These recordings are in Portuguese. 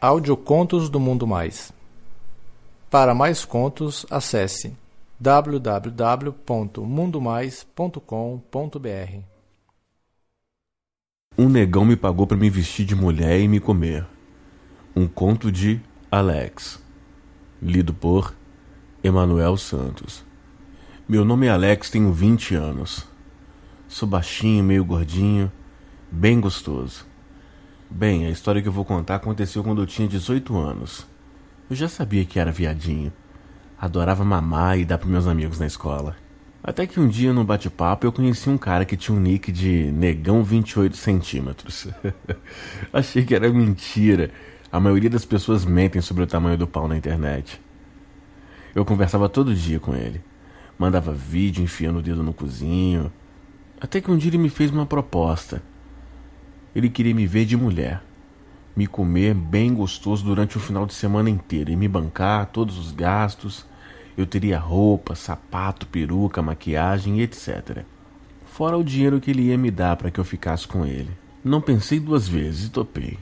Audiocontos do Mundo Mais. Para mais contos, acesse www.mundomais.com.br. Um negão me pagou para me vestir de mulher e me comer. Um conto de Alex. Lido por Emanuel Santos. Meu nome é Alex, tenho 20 anos. Sou baixinho, meio gordinho, bem gostoso. Bem, a história que eu vou contar aconteceu quando eu tinha 18 anos. Eu já sabia que era viadinho. Adorava mamar e dar para meus amigos na escola. Até que um dia, num bate-papo, eu conheci um cara que tinha um nick de Negão 28 centímetros. Achei que era mentira. A maioria das pessoas mentem sobre o tamanho do pau na internet. Eu conversava todo dia com ele. Mandava vídeo enfiando o dedo no cozinho. Até que um dia ele me fez uma proposta. Ele queria me ver de mulher, me comer bem gostoso durante o final de semana inteiro e me bancar todos os gastos. Eu teria roupa, sapato, peruca, maquiagem e etc. Fora o dinheiro que ele ia me dar para que eu ficasse com ele. Não pensei duas vezes e topei.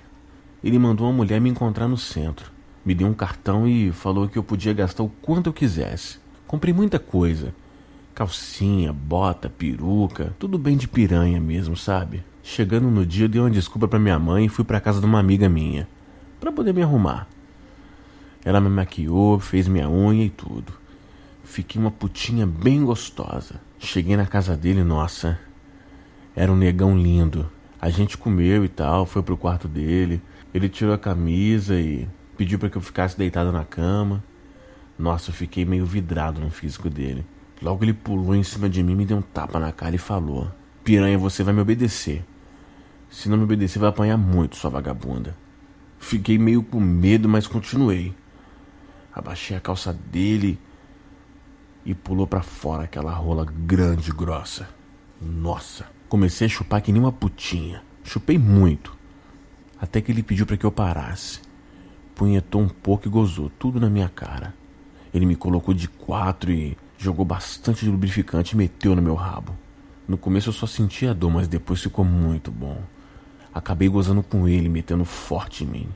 Ele mandou uma mulher me encontrar no centro. Me deu um cartão e falou que eu podia gastar o quanto eu quisesse. Comprei muita coisa: calcinha, bota, peruca, tudo bem de piranha mesmo, sabe? Chegando no dia, dei uma desculpa para minha mãe e fui para casa de uma amiga minha, para poder me arrumar. Ela me maquiou, fez minha unha e tudo. Fiquei uma putinha bem gostosa. Cheguei na casa dele, nossa, era um negão lindo. A gente comeu e tal, foi pro quarto dele. Ele tirou a camisa e pediu para que eu ficasse deitado na cama. Nossa, eu fiquei meio vidrado no físico dele. Logo ele pulou em cima de mim, me deu um tapa na cara e falou: Piranha, você vai me obedecer. Se não me obedecer, vai apanhar muito, sua vagabunda. Fiquei meio com medo, mas continuei. Abaixei a calça dele e pulou para fora aquela rola grande e grossa. Nossa, comecei a chupar que nem uma putinha. Chupei muito. Até que ele pediu para que eu parasse. Punhetou um pouco e gozou tudo na minha cara. Ele me colocou de quatro e jogou bastante de lubrificante e meteu no meu rabo. No começo eu só sentia dor, mas depois ficou muito bom. Acabei gozando com ele, metendo forte em mim.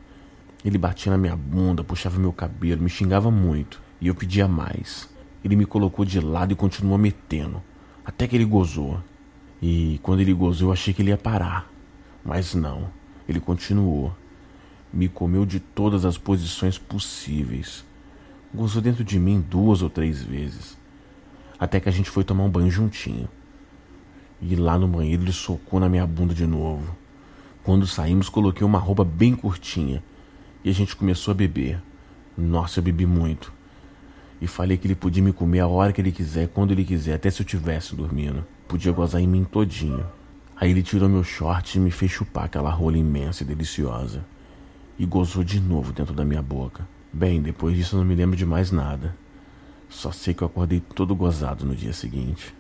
Ele batia na minha bunda, puxava meu cabelo, me xingava muito. E eu pedia mais. Ele me colocou de lado e continuou metendo. Até que ele gozou. E quando ele gozou, eu achei que ele ia parar. Mas não. Ele continuou. Me comeu de todas as posições possíveis. Gozou dentro de mim duas ou três vezes. Até que a gente foi tomar um banho juntinho. E lá no banheiro ele socou na minha bunda de novo. Quando saímos, coloquei uma roupa bem curtinha e a gente começou a beber. Nossa, eu bebi muito. E falei que ele podia me comer a hora que ele quiser, quando ele quiser, até se eu estivesse dormindo. Podia gozar em mim todinho. Aí ele tirou meu short e me fez chupar aquela rola imensa e deliciosa. E gozou de novo dentro da minha boca. Bem, depois disso eu não me lembro de mais nada. Só sei que eu acordei todo gozado no dia seguinte.